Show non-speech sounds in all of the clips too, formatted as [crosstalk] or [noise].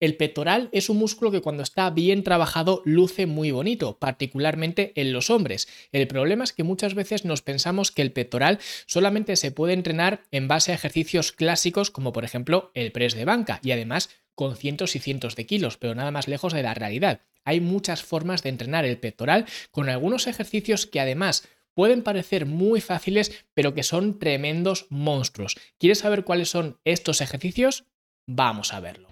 El pectoral es un músculo que cuando está bien trabajado luce muy bonito, particularmente en los hombres. El problema es que muchas veces nos pensamos que el pectoral solamente se puede entrenar en base a ejercicios clásicos como por ejemplo el press de banca y además con cientos y cientos de kilos, pero nada más lejos de la realidad. Hay muchas formas de entrenar el pectoral con algunos ejercicios que además pueden parecer muy fáciles, pero que son tremendos monstruos. ¿Quieres saber cuáles son estos ejercicios? Vamos a verlo.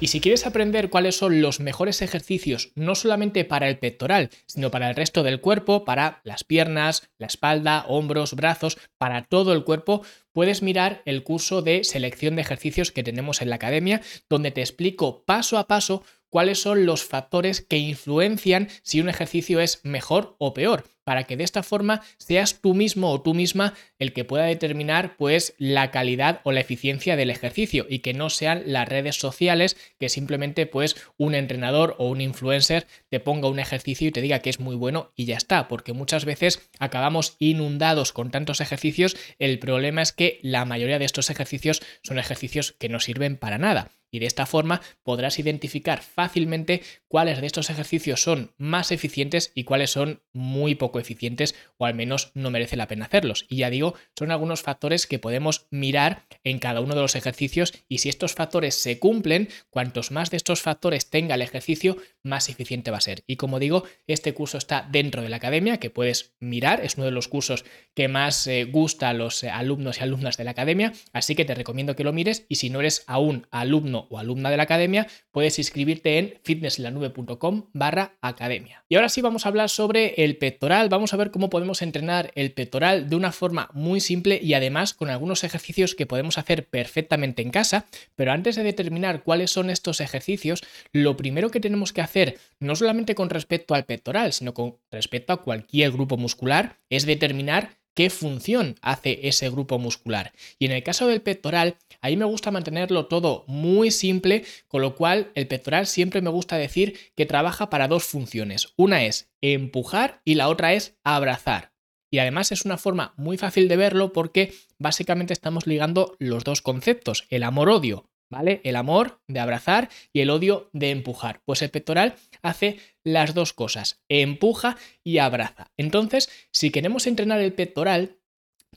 Y si quieres aprender cuáles son los mejores ejercicios, no solamente para el pectoral, sino para el resto del cuerpo, para las piernas, la espalda, hombros, brazos, para todo el cuerpo, puedes mirar el curso de selección de ejercicios que tenemos en la academia, donde te explico paso a paso cuáles son los factores que influencian si un ejercicio es mejor o peor, para que de esta forma seas tú mismo o tú misma el que pueda determinar pues la calidad o la eficiencia del ejercicio y que no sean las redes sociales que simplemente pues un entrenador o un influencer te ponga un ejercicio y te diga que es muy bueno y ya está, porque muchas veces acabamos inundados con tantos ejercicios, el problema es que la mayoría de estos ejercicios son ejercicios que no sirven para nada y de esta forma podrás identificar fácilmente cuáles de estos ejercicios son más eficientes y cuáles son muy poco eficientes o al menos no merece la pena hacerlos. Y ya digo, son algunos factores que podemos mirar en cada uno de los ejercicios y si estos factores se cumplen, cuantos más de estos factores tenga el ejercicio, más eficiente va a ser. Y como digo, este curso está dentro de la academia que puedes mirar, es uno de los cursos que más eh, gusta a los eh, alumnos y alumnas de la academia, así que te recomiendo que lo mires y si no eres aún alumno o alumna de la academia, puedes inscribirte en fitnesslanube.com barra academia. Y ahora sí vamos a hablar sobre el pectoral, vamos a ver cómo podemos entrenar el pectoral de una forma muy simple y además con algunos ejercicios que podemos hacer perfectamente en casa, pero antes de determinar cuáles son estos ejercicios, lo primero que tenemos que hacer, no solamente con respecto al pectoral, sino con respecto a cualquier grupo muscular, es determinar qué función hace ese grupo muscular. Y en el caso del pectoral, ahí me gusta mantenerlo todo muy simple, con lo cual el pectoral siempre me gusta decir que trabaja para dos funciones. Una es empujar y la otra es abrazar. Y además es una forma muy fácil de verlo porque básicamente estamos ligando los dos conceptos, el amor-odio. ¿Vale? El amor de abrazar y el odio de empujar. Pues el pectoral hace las dos cosas, empuja y abraza. Entonces, si queremos entrenar el pectoral,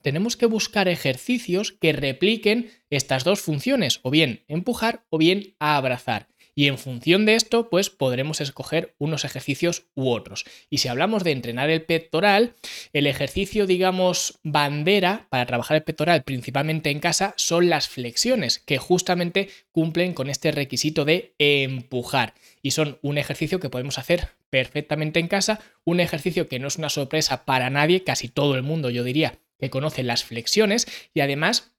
tenemos que buscar ejercicios que repliquen estas dos funciones, o bien empujar o bien abrazar. Y en función de esto, pues podremos escoger unos ejercicios u otros. Y si hablamos de entrenar el pectoral, el ejercicio, digamos, bandera para trabajar el pectoral principalmente en casa son las flexiones, que justamente cumplen con este requisito de empujar. Y son un ejercicio que podemos hacer perfectamente en casa, un ejercicio que no es una sorpresa para nadie, casi todo el mundo yo diría que conoce las flexiones y además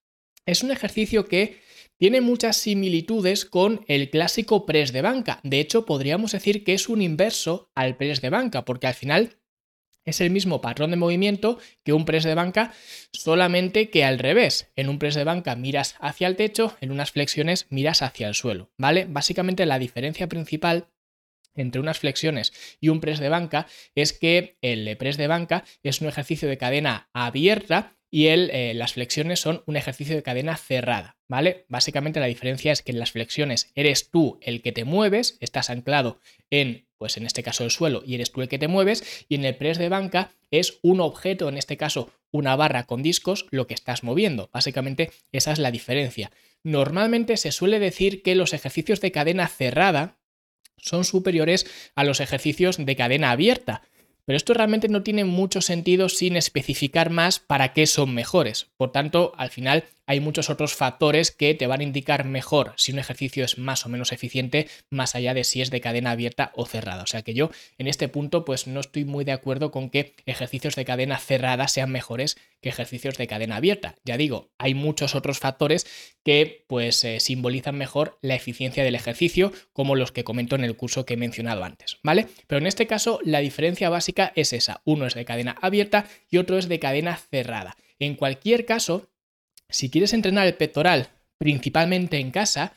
es un ejercicio que tiene muchas similitudes con el clásico press de banca. De hecho, podríamos decir que es un inverso al press de banca, porque al final es el mismo patrón de movimiento que un press de banca, solamente que al revés. En un press de banca miras hacia el techo, en unas flexiones miras hacia el suelo, ¿vale? Básicamente la diferencia principal entre unas flexiones y un press de banca es que el press de banca es un ejercicio de cadena abierta y el, eh, las flexiones son un ejercicio de cadena cerrada, ¿vale? Básicamente la diferencia es que en las flexiones eres tú el que te mueves, estás anclado en, pues en este caso el suelo, y eres tú el que te mueves, y en el press de banca es un objeto, en este caso una barra con discos, lo que estás moviendo. Básicamente esa es la diferencia. Normalmente se suele decir que los ejercicios de cadena cerrada son superiores a los ejercicios de cadena abierta, pero esto realmente no tiene mucho sentido sin especificar más para qué son mejores. Por tanto, al final hay muchos otros factores que te van a indicar mejor si un ejercicio es más o menos eficiente, más allá de si es de cadena abierta o cerrada. O sea que yo en este punto pues no estoy muy de acuerdo con que ejercicios de cadena cerrada sean mejores que ejercicios de cadena abierta. Ya digo, hay muchos otros factores que pues eh, simbolizan mejor la eficiencia del ejercicio, como los que comento en el curso que he mencionado antes, ¿vale? Pero en este caso la diferencia básica es esa. Uno es de cadena abierta y otro es de cadena cerrada. En cualquier caso, si quieres entrenar el pectoral principalmente en casa,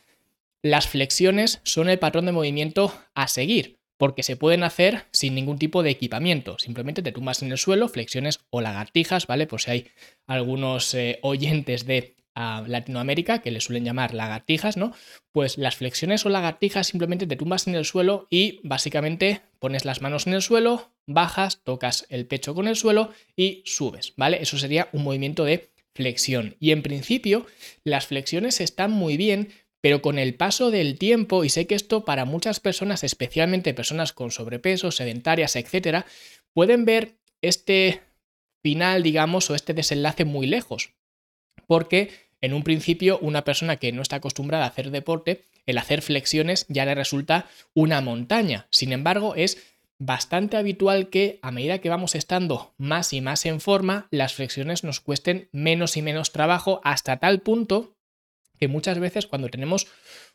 las flexiones son el patrón de movimiento a seguir, porque se pueden hacer sin ningún tipo de equipamiento. Simplemente te tumbas en el suelo, flexiones o lagartijas, ¿vale? Por si hay algunos eh, oyentes de a Latinoamérica, que le suelen llamar lagartijas, ¿no? Pues las flexiones o lagartijas simplemente te tumbas en el suelo y básicamente pones las manos en el suelo, bajas, tocas el pecho con el suelo y subes, ¿vale? Eso sería un movimiento de flexión. Y en principio, las flexiones están muy bien, pero con el paso del tiempo, y sé que esto para muchas personas, especialmente personas con sobrepeso, sedentarias, etcétera, pueden ver este final, digamos, o este desenlace muy lejos porque en un principio una persona que no está acostumbrada a hacer deporte, el hacer flexiones ya le resulta una montaña. Sin embargo, es bastante habitual que a medida que vamos estando más y más en forma, las flexiones nos cuesten menos y menos trabajo hasta tal punto que muchas veces cuando tenemos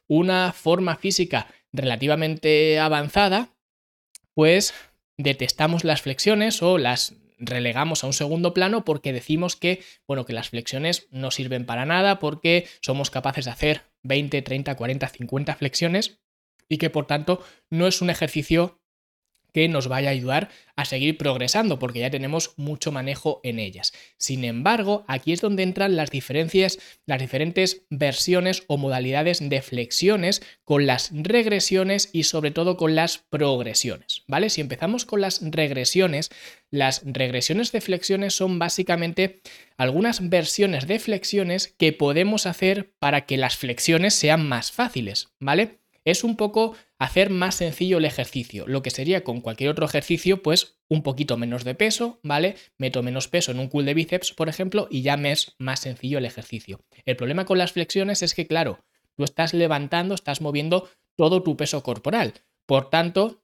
una forma física relativamente avanzada, pues detestamos las flexiones o las relegamos a un segundo plano porque decimos que, bueno, que las flexiones no sirven para nada porque somos capaces de hacer 20, 30, 40, 50 flexiones y que por tanto no es un ejercicio que nos vaya a ayudar a seguir progresando porque ya tenemos mucho manejo en ellas. Sin embargo, aquí es donde entran las diferencias, las diferentes versiones o modalidades de flexiones con las regresiones y sobre todo con las progresiones, ¿vale? Si empezamos con las regresiones, las regresiones de flexiones son básicamente algunas versiones de flexiones que podemos hacer para que las flexiones sean más fáciles, ¿vale? es un poco hacer más sencillo el ejercicio. Lo que sería con cualquier otro ejercicio, pues un poquito menos de peso, ¿vale? Meto menos peso en un cool de bíceps, por ejemplo, y ya me es más sencillo el ejercicio. El problema con las flexiones es que, claro, tú estás levantando, estás moviendo todo tu peso corporal. Por tanto,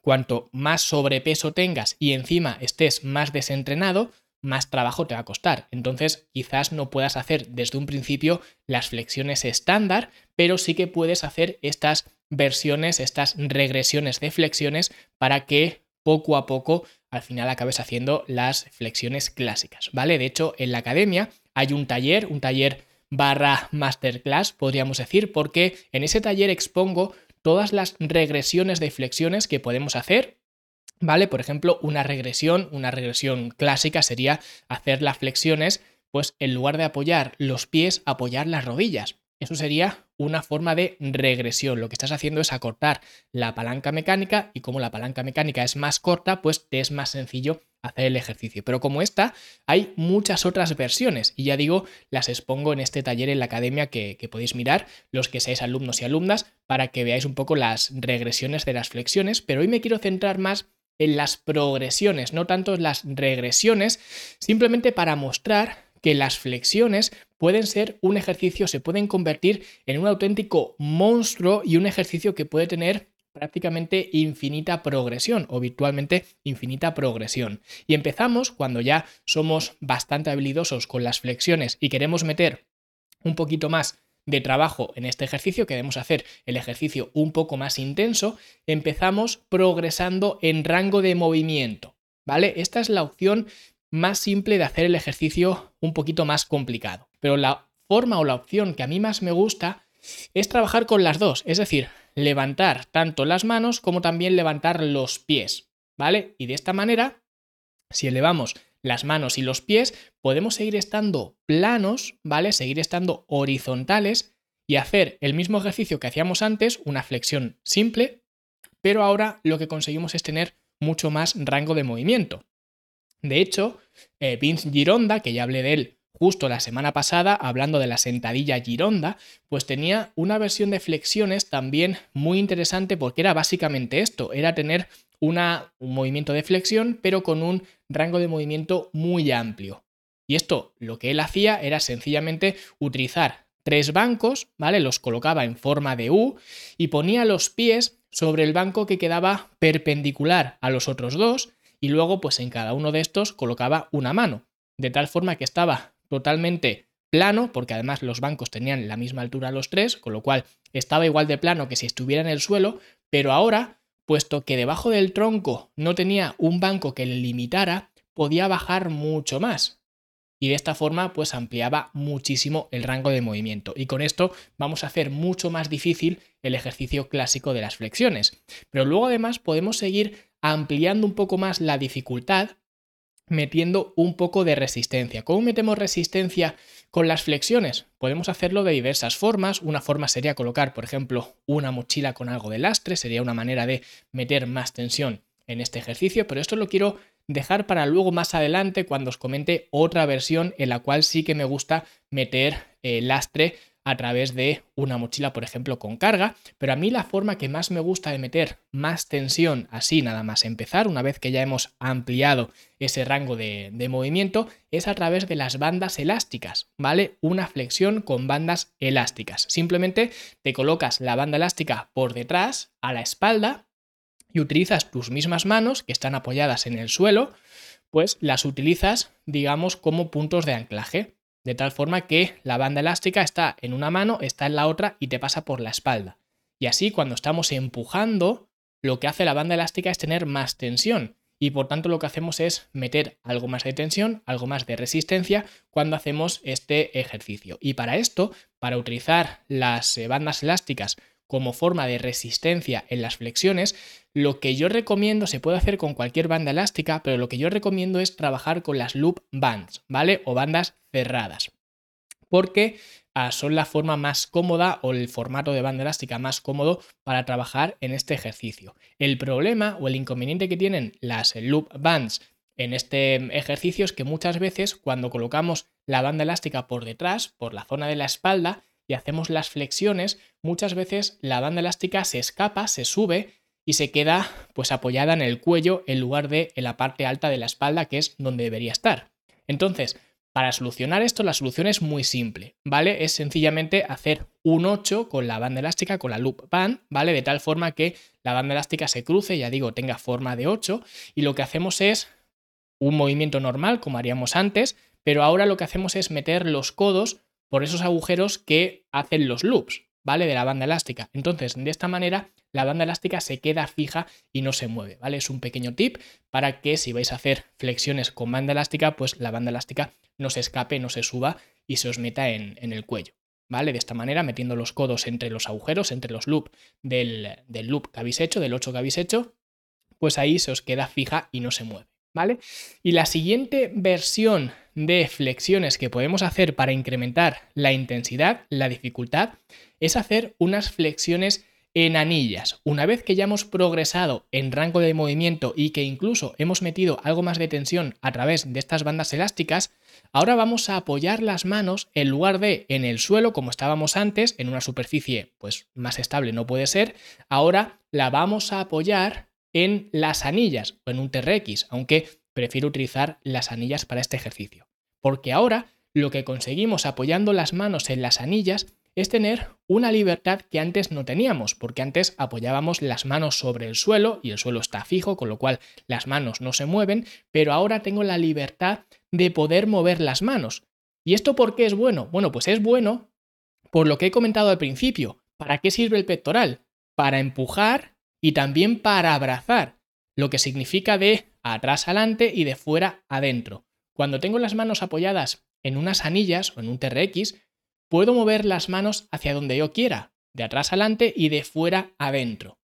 cuanto más sobrepeso tengas y encima estés más desentrenado, más trabajo te va a costar. Entonces, quizás no puedas hacer desde un principio las flexiones estándar, pero sí que puedes hacer estas versiones, estas regresiones de flexiones para que poco a poco al final acabes haciendo las flexiones clásicas, ¿vale? De hecho, en la academia hay un taller, un taller barra masterclass, podríamos decir, porque en ese taller expongo todas las regresiones de flexiones que podemos hacer ¿Vale? Por ejemplo, una regresión, una regresión clásica sería hacer las flexiones, pues en lugar de apoyar los pies, apoyar las rodillas. Eso sería una forma de regresión. Lo que estás haciendo es acortar la palanca mecánica y como la palanca mecánica es más corta, pues te es más sencillo hacer el ejercicio. Pero como esta, hay muchas otras versiones y ya digo, las expongo en este taller en la academia que, que podéis mirar, los que seáis alumnos y alumnas, para que veáis un poco las regresiones de las flexiones. Pero hoy me quiero centrar más en las progresiones, no tanto las regresiones, simplemente para mostrar que las flexiones pueden ser un ejercicio, se pueden convertir en un auténtico monstruo y un ejercicio que puede tener prácticamente infinita progresión o virtualmente infinita progresión. Y empezamos cuando ya somos bastante habilidosos con las flexiones y queremos meter un poquito más de trabajo en este ejercicio, queremos hacer el ejercicio un poco más intenso, empezamos progresando en rango de movimiento, ¿vale? Esta es la opción más simple de hacer el ejercicio un poquito más complicado. Pero la forma o la opción que a mí más me gusta es trabajar con las dos, es decir, levantar tanto las manos como también levantar los pies, ¿vale? Y de esta manera, si elevamos las manos y los pies, podemos seguir estando planos, ¿vale? Seguir estando horizontales y hacer el mismo ejercicio que hacíamos antes, una flexión simple, pero ahora lo que conseguimos es tener mucho más rango de movimiento. De hecho, eh, Vince Gironda, que ya hablé de él justo la semana pasada, hablando de la sentadilla Gironda, pues tenía una versión de flexiones también muy interesante porque era básicamente esto, era tener un movimiento de flexión, pero con un rango de movimiento muy amplio. Y esto lo que él hacía era sencillamente utilizar tres bancos, ¿vale? Los colocaba en forma de U y ponía los pies sobre el banco que quedaba perpendicular a los otros dos y luego pues en cada uno de estos colocaba una mano, de tal forma que estaba totalmente plano, porque además los bancos tenían la misma altura los tres, con lo cual estaba igual de plano que si estuviera en el suelo, pero ahora puesto que debajo del tronco no tenía un banco que le limitara, podía bajar mucho más. y de esta forma pues ampliaba muchísimo el rango de movimiento y con esto vamos a hacer mucho más difícil el ejercicio clásico de las flexiones. Pero luego además podemos seguir ampliando un poco más la dificultad metiendo un poco de resistencia. ¿Cómo metemos resistencia con las flexiones? Podemos hacerlo de diversas formas. Una forma sería colocar, por ejemplo, una mochila con algo de lastre, sería una manera de meter más tensión en este ejercicio, pero esto lo quiero dejar para luego más adelante cuando os comente otra versión en la cual sí que me gusta meter eh, lastre a través de una mochila, por ejemplo, con carga, pero a mí la forma que más me gusta de meter más tensión así nada más empezar, una vez que ya hemos ampliado ese rango de, de movimiento, es a través de las bandas elásticas, ¿vale? Una flexión con bandas elásticas. Simplemente te colocas la banda elástica por detrás, a la espalda, y utilizas tus mismas manos que están apoyadas en el suelo, pues las utilizas, digamos, como puntos de anclaje de tal forma que la banda elástica está en una mano, está en la otra y te pasa por la espalda. Y así cuando estamos empujando, lo que hace la banda elástica es tener más tensión y por tanto lo que hacemos es meter algo más de tensión, algo más de resistencia cuando hacemos este ejercicio. Y para esto, para utilizar las eh, bandas elásticas como forma de resistencia en las flexiones, lo que yo recomiendo se puede hacer con cualquier banda elástica, pero lo que yo recomiendo es trabajar con las loop bands, ¿vale? O bandas cerradas. Porque ah, son la forma más cómoda o el formato de banda elástica más cómodo para trabajar en este ejercicio. El problema o el inconveniente que tienen las loop bands en este ejercicio es que muchas veces cuando colocamos la banda elástica por detrás, por la zona de la espalda, y hacemos las flexiones, muchas veces la banda elástica se escapa, se sube y se queda pues apoyada en el cuello en lugar de en la parte alta de la espalda, que es donde debería estar. Entonces, para solucionar esto, la solución es muy simple, ¿vale? Es sencillamente hacer un 8 con la banda elástica, con la loop band, ¿vale? De tal forma que la banda elástica se cruce, ya digo, tenga forma de 8, y lo que hacemos es un movimiento normal, como haríamos antes, pero ahora lo que hacemos es meter los codos por esos agujeros que hacen los loops, ¿vale? De la banda elástica. Entonces, de esta manera, la banda elástica se queda fija y no se mueve, ¿vale? Es un pequeño tip para que si vais a hacer flexiones con banda elástica, pues la banda elástica no se escape, no se suba y se os meta en, el cuello, ¿vale? De esta manera, metiendo los codos entre los agujeros, entre los loops del, del loop que habéis hecho, del 8 que habéis hecho, pues ahí se os queda fija y no se mueve. ¿Vale? Y la siguiente versión de flexiones que podemos hacer para incrementar la intensidad, la dificultad, es hacer unas flexiones en anillas. Una vez que ya hemos progresado en rango de movimiento y que incluso hemos metido algo más de tensión a través de estas bandas elásticas, ahora vamos a apoyar las manos en lugar de en el suelo como estábamos antes, en una superficie pues más estable no puede ser, ahora la vamos a apoyar en las anillas o en un TRX, aunque prefiero utilizar las anillas para este ejercicio. Porque ahora lo que conseguimos apoyando las manos en las anillas es tener una libertad que antes no teníamos, porque antes apoyábamos las manos sobre el suelo y el suelo está fijo, con lo cual las manos no se mueven, pero ahora tengo la libertad de poder mover las manos. ¿Y esto por qué es bueno? Bueno, pues es bueno por lo que he comentado al principio. ¿Para qué sirve el pectoral? Para empujar y también para abrazar, lo que significa de atrás adelante y de fuera adentro. Cuando tengo las manos apoyadas en unas anillas o en un TRX, puedo mover las manos hacia donde yo quiera, de atrás adelante y de fuera adentro.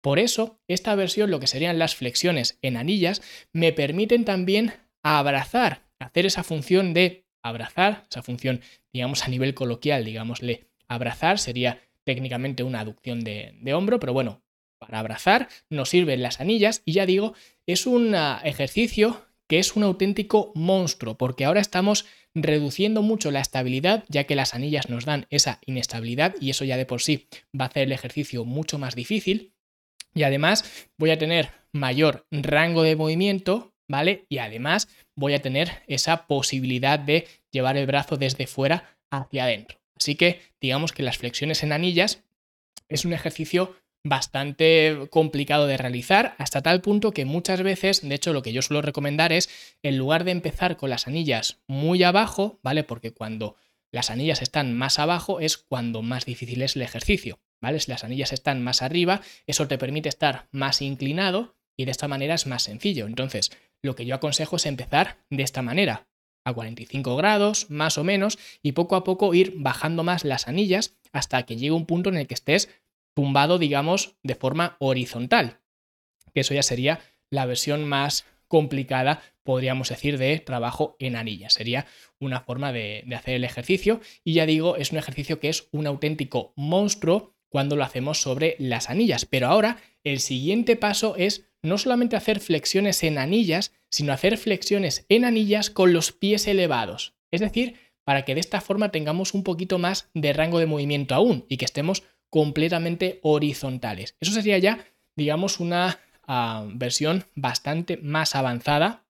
Por eso, esta versión, lo que serían las flexiones en anillas, me permiten también abrazar, hacer esa función de abrazar, esa función, digamos, a nivel coloquial, digámosle, abrazar sería técnicamente una aducción de, de hombro, pero bueno, para abrazar, nos sirven las anillas y ya digo, es un ah, ejercicio que es un auténtico monstruo, porque ahora estamos reduciendo mucho la estabilidad, ya que las anillas nos dan esa inestabilidad y eso ya de por sí va a hacer el ejercicio mucho más difícil. Y además voy a tener mayor rango de movimiento, ¿vale? Y además voy a tener esa posibilidad de llevar el brazo desde fuera hacia adentro. Así que digamos que las flexiones en anillas es un ejercicio bastante complicado de realizar, hasta tal punto que muchas veces, de hecho lo que yo suelo recomendar es, en lugar de empezar con las anillas muy abajo, ¿vale? Porque cuando las anillas están más abajo es cuando más difícil es el ejercicio, ¿vale? Si las anillas están más arriba, eso te permite estar más inclinado y de esta manera es más sencillo. Entonces, lo que yo aconsejo es empezar de esta manera, a 45 grados, más o menos, y poco a poco ir bajando más las anillas hasta que llegue un punto en el que estés tumbado, digamos, de forma horizontal. Que eso ya sería la versión más complicada, podríamos decir, de trabajo en anillas. Sería una forma de, de hacer el ejercicio y ya digo, es un ejercicio que es un auténtico monstruo cuando lo hacemos sobre las anillas. Pero ahora el siguiente paso es no solamente hacer flexiones en anillas, sino hacer flexiones en anillas con los pies elevados. Es decir, para que de esta forma tengamos un poquito más de rango de movimiento aún y que estemos completamente horizontales. Eso sería ya, digamos, una ah, versión bastante más avanzada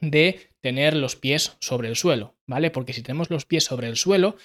de tener los pies sobre el suelo, ¿vale? Porque si tenemos los pies sobre el suelo,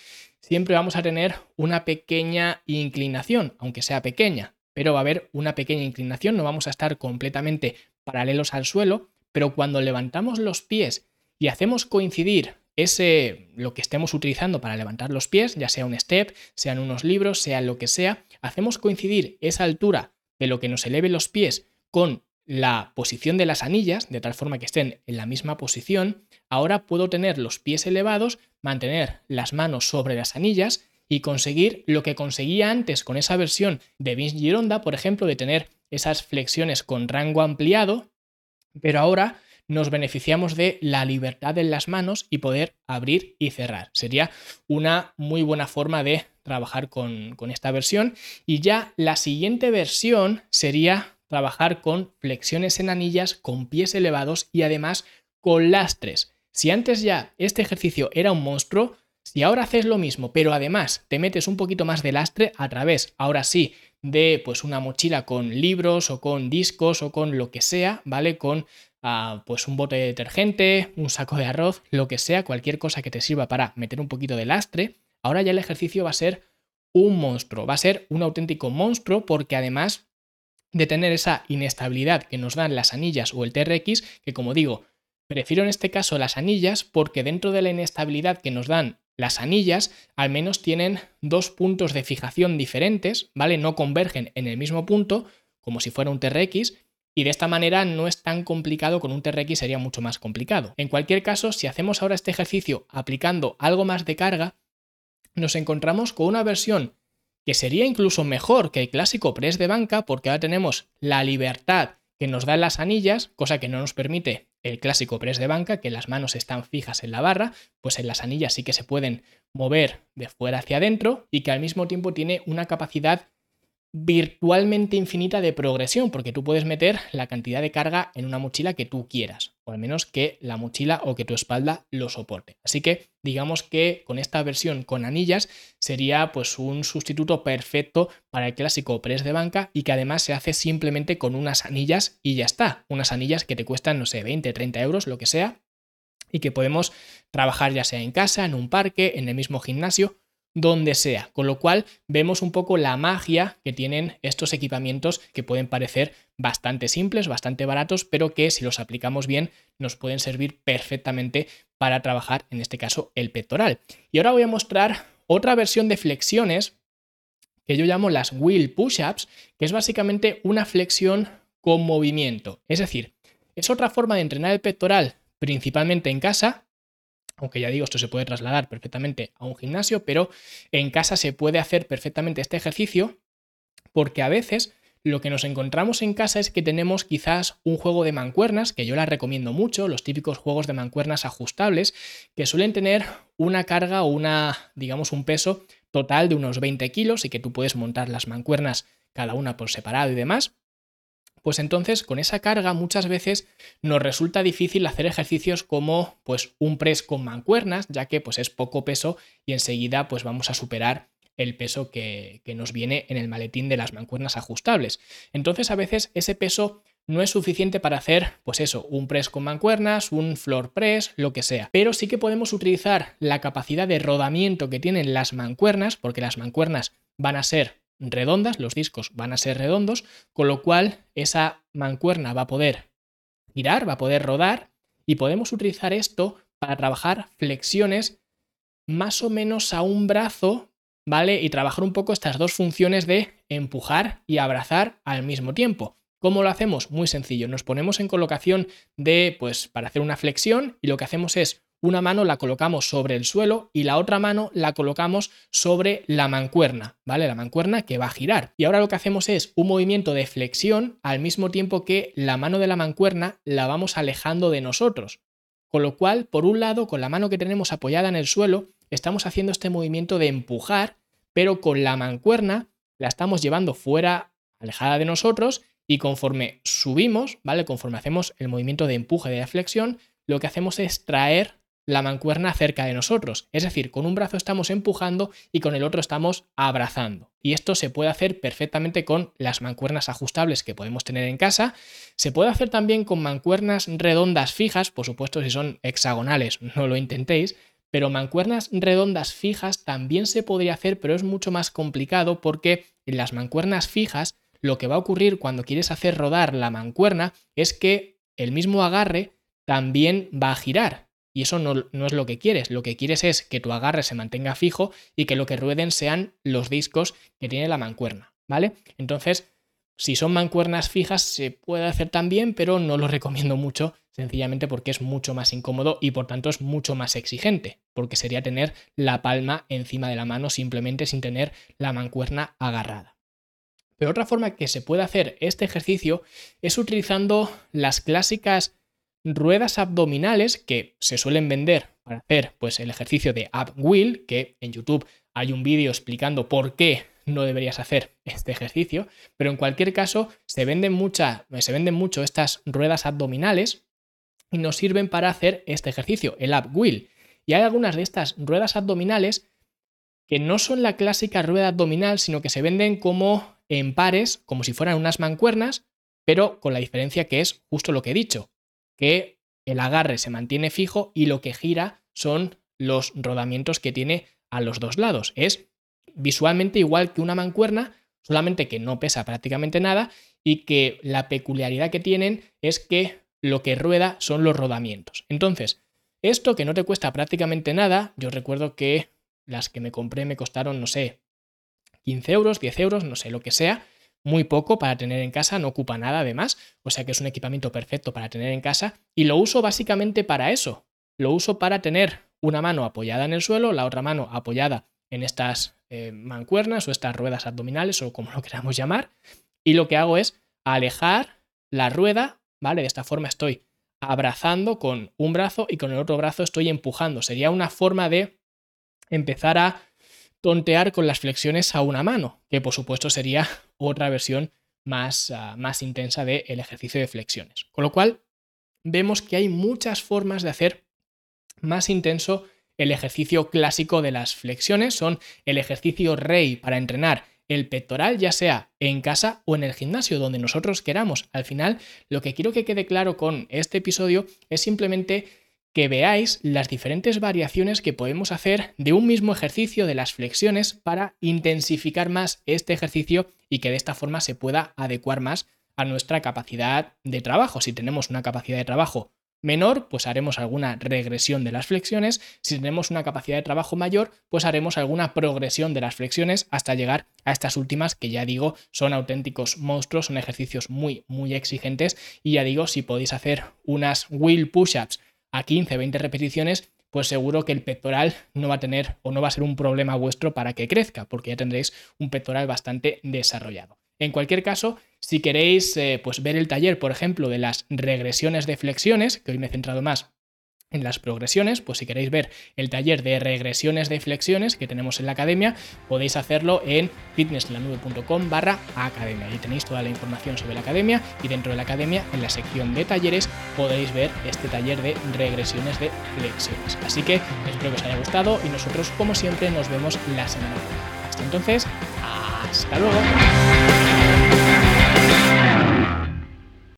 siempre vamos a tener una pequeña inclinación, aunque sea pequeña, pero va a haber una pequeña inclinación, no vamos a estar completamente paralelos al suelo, pero cuando levantamos los pies y hacemos coincidir ese lo que estemos utilizando para levantar los pies, ya sea un step, sean unos libros, sea lo que sea, hacemos coincidir esa altura de lo que nos eleve los pies con la posición de las anillas, de tal forma que estén en la misma posición, ahora puedo tener los pies elevados, mantener las manos sobre las anillas y conseguir lo que conseguía antes con esa versión de Vince Gironda, por ejemplo, de tener esas flexiones con rango ampliado, pero ahora nos beneficiamos de la libertad en las manos y poder abrir y cerrar. Sería una muy buena forma de trabajar con, con esta versión. Y ya la siguiente versión sería trabajar con flexiones en anillas, con pies elevados y además con lastres. Si antes ya este ejercicio era un monstruo, si ahora haces lo mismo, pero además te metes un poquito más de lastre a través, ahora sí, de pues una mochila con libros o con discos o con lo que sea, ¿vale? Con pues un bote de detergente, un saco de arroz, lo que sea, cualquier cosa que te sirva para meter un poquito de lastre, ahora ya el ejercicio va a ser un monstruo, va a ser un auténtico monstruo porque además de tener esa inestabilidad que nos dan las anillas o el TRX, que como digo, prefiero en este caso las anillas porque dentro de la inestabilidad que nos dan las anillas al menos tienen dos puntos de fijación diferentes, ¿vale? No convergen en el mismo punto, como si fuera un TRX, y de esta manera no es tan complicado, con un TRX sería mucho más complicado. En cualquier caso, si hacemos ahora este ejercicio aplicando algo más de carga, nos encontramos con una versión que sería incluso mejor que el clásico press de banca, porque ahora tenemos la libertad que nos dan las anillas, cosa que no nos permite el clásico press de banca, que las manos están fijas en la barra, pues en las anillas sí que se pueden mover de fuera hacia adentro y que al mismo tiempo tiene una capacidad virtualmente infinita de progresión, porque tú puedes meter la cantidad de carga en una mochila que tú quieras, o al menos que la mochila o que tu espalda lo soporte. Así que digamos que con esta versión con anillas sería pues un sustituto perfecto para el clásico press de banca y que además se hace simplemente con unas anillas y ya está, unas anillas que te cuestan no sé 20, 30 euros, lo que sea, y que podemos trabajar ya sea en casa, en un parque, en el mismo gimnasio donde sea. Con lo cual vemos un poco la magia que tienen estos equipamientos que pueden parecer bastante simples, bastante baratos, pero que si los aplicamos bien nos pueden servir perfectamente para trabajar, en este caso, el pectoral. Y ahora voy a mostrar otra versión de flexiones que yo llamo las wheel push-ups, que es básicamente una flexión con movimiento. Es decir, es otra forma de entrenar el pectoral principalmente en casa, aunque ya digo, esto se puede trasladar perfectamente a un gimnasio, pero en casa se puede hacer perfectamente este ejercicio porque a veces lo que nos encontramos en casa es que tenemos quizás un juego de mancuernas, que yo las recomiendo mucho, los típicos juegos de mancuernas ajustables, que suelen tener una carga o una, digamos, un peso total de unos 20 kilos y que tú puedes montar las mancuernas cada una por separado y demás pues entonces con esa carga muchas veces nos resulta difícil hacer ejercicios como pues un press con mancuernas, ya que pues es poco peso y enseguida pues vamos a superar el peso que, que nos viene en el maletín de las mancuernas ajustables. Entonces a veces ese peso no es suficiente para hacer, pues eso, un press con mancuernas, un floor press, lo que sea. Pero sí que podemos utilizar la capacidad de rodamiento que tienen las mancuernas, porque las mancuernas van a ser redondas, los discos van a ser redondos, con lo cual esa mancuerna va a poder girar, va a poder rodar y podemos utilizar esto para trabajar flexiones más o menos a un brazo, ¿vale? Y trabajar un poco estas dos funciones de empujar y abrazar al mismo tiempo. ¿Cómo lo hacemos? Muy sencillo. Nos ponemos en colocación de, pues, para hacer una flexión y lo que hacemos es una mano la colocamos sobre el suelo y la otra mano la colocamos sobre la mancuerna, ¿vale? La mancuerna que va a girar. Y ahora lo que hacemos es un movimiento de flexión al mismo tiempo que la mano de la mancuerna la vamos alejando de nosotros. Con lo cual, por un lado, con la mano que tenemos apoyada en el suelo, estamos haciendo este movimiento de empujar, pero con la mancuerna la estamos llevando fuera, alejada de nosotros, y conforme subimos, ¿vale? Conforme hacemos el movimiento de empuje de flexión, lo que hacemos es traer la mancuerna cerca de nosotros. Es decir, con un brazo estamos empujando y con el otro estamos abrazando. Y esto se puede hacer perfectamente con las mancuernas ajustables que podemos tener en casa. Se puede hacer también con mancuernas redondas fijas, por supuesto si son hexagonales, [laughs] no lo intentéis. Pero mancuernas redondas fijas también se podría hacer, pero es mucho más complicado porque en las mancuernas fijas lo que va a ocurrir cuando quieres hacer rodar la mancuerna es que el mismo agarre también va a girar. Y eso no, no, es lo que quieres. Lo que quieres es que tu agarre se mantenga fijo y que lo que rueden sean los discos que tiene la mancuerna. ¿Vale? Entonces, si son mancuernas fijas, se puede hacer también, pero no lo recomiendo mucho, sencillamente porque es mucho más incómodo y por tanto es mucho más exigente, porque sería tener la palma encima de la mano simplemente sin tener la mancuerna agarrada. Pero otra forma que se puede hacer este ejercicio es utilizando las clásicas ruedas abdominales que se suelen vender para hacer pues, el ejercicio de ab wheel, que en YouTube hay un vídeo explicando por qué no deberías hacer este ejercicio, pero en cualquier caso se venden, se venden mucho estas ruedas abdominales y nos sirven para hacer este ejercicio, el ab wheel. Y hay algunas de estas ruedas abdominales que no son la clásica rueda abdominal, sino que se venden como en pares, como si fueran unas mancuernas, pero con la diferencia que es justo lo que he dicho, que el agarre se mantiene fijo y lo que gira son los rodamientos que tiene a los dos lados. Es visualmente igual que una mancuerna, solamente que no pesa prácticamente nada y que la peculiaridad que tienen es que lo que rueda son los rodamientos. Entonces, esto que no te cuesta prácticamente nada, yo recuerdo que las que me compré me costaron, no sé, 15 euros, 10 euros, no sé, lo que sea, muy poco para tener en casa, no ocupa nada además, o sea que es un equipamiento perfecto para tener en casa y lo uso básicamente para eso. Lo uso para tener una mano apoyada en el suelo, la otra mano apoyada en estas eh, mancuernas o estas ruedas abdominales o como lo [laughs] queramos llamar, y lo que hago es alejar la rueda, ¿vale? De esta forma estoy abrazando con un brazo y con el otro brazo estoy empujando. Sería una forma de empezar a tontear con las flexiones a una mano, que por supuesto sería [laughs] otra versión más, ah, más intensa del ejercicio de flexiones. Con lo cual, vemos que hay muchas formas de hacer más intenso el ejercicio clásico de las flexiones, son el ejercicio rey para entrenar el pectoral, ya sea en casa o en el gimnasio, donde nosotros queramos. Al final, lo que quiero que quede claro con este episodio es simplemente que veáis las diferentes variaciones que podemos hacer de un mismo ejercicio de las flexiones para intensificar más este ejercicio y que de esta forma se pueda adecuar más a nuestra capacidad de trabajo. Si tenemos una capacidad de trabajo menor, pues haremos alguna regresión de las flexiones. Si tenemos una capacidad de trabajo mayor, pues haremos alguna progresión de las flexiones hasta llegar a estas últimas que ya digo son auténticos monstruos, son ejercicios muy, muy exigentes y ya digo, si podéis hacer unas wheel push-ups a 15, 20 repeticiones, pues seguro que el pectoral no va a tener o no va a ser un problema vuestro para que crezca, porque ya tendréis un pectoral bastante desarrollado. En cualquier caso, si queréis eh, pues ver el taller, por ejemplo, de las regresiones de flexiones, que hoy me he centrado más en las progresiones, pues si queréis ver el taller de regresiones de flexiones que tenemos en la academia, podéis hacerlo en fitnesslanube.com barra academia. Ahí tenéis toda la información sobre la academia y dentro de la academia, en la sección de talleres, podéis ver este taller de regresiones de flexiones. Así que espero que os haya gustado y nosotros, como siempre, nos vemos la semana viene. Hasta entonces, hasta luego.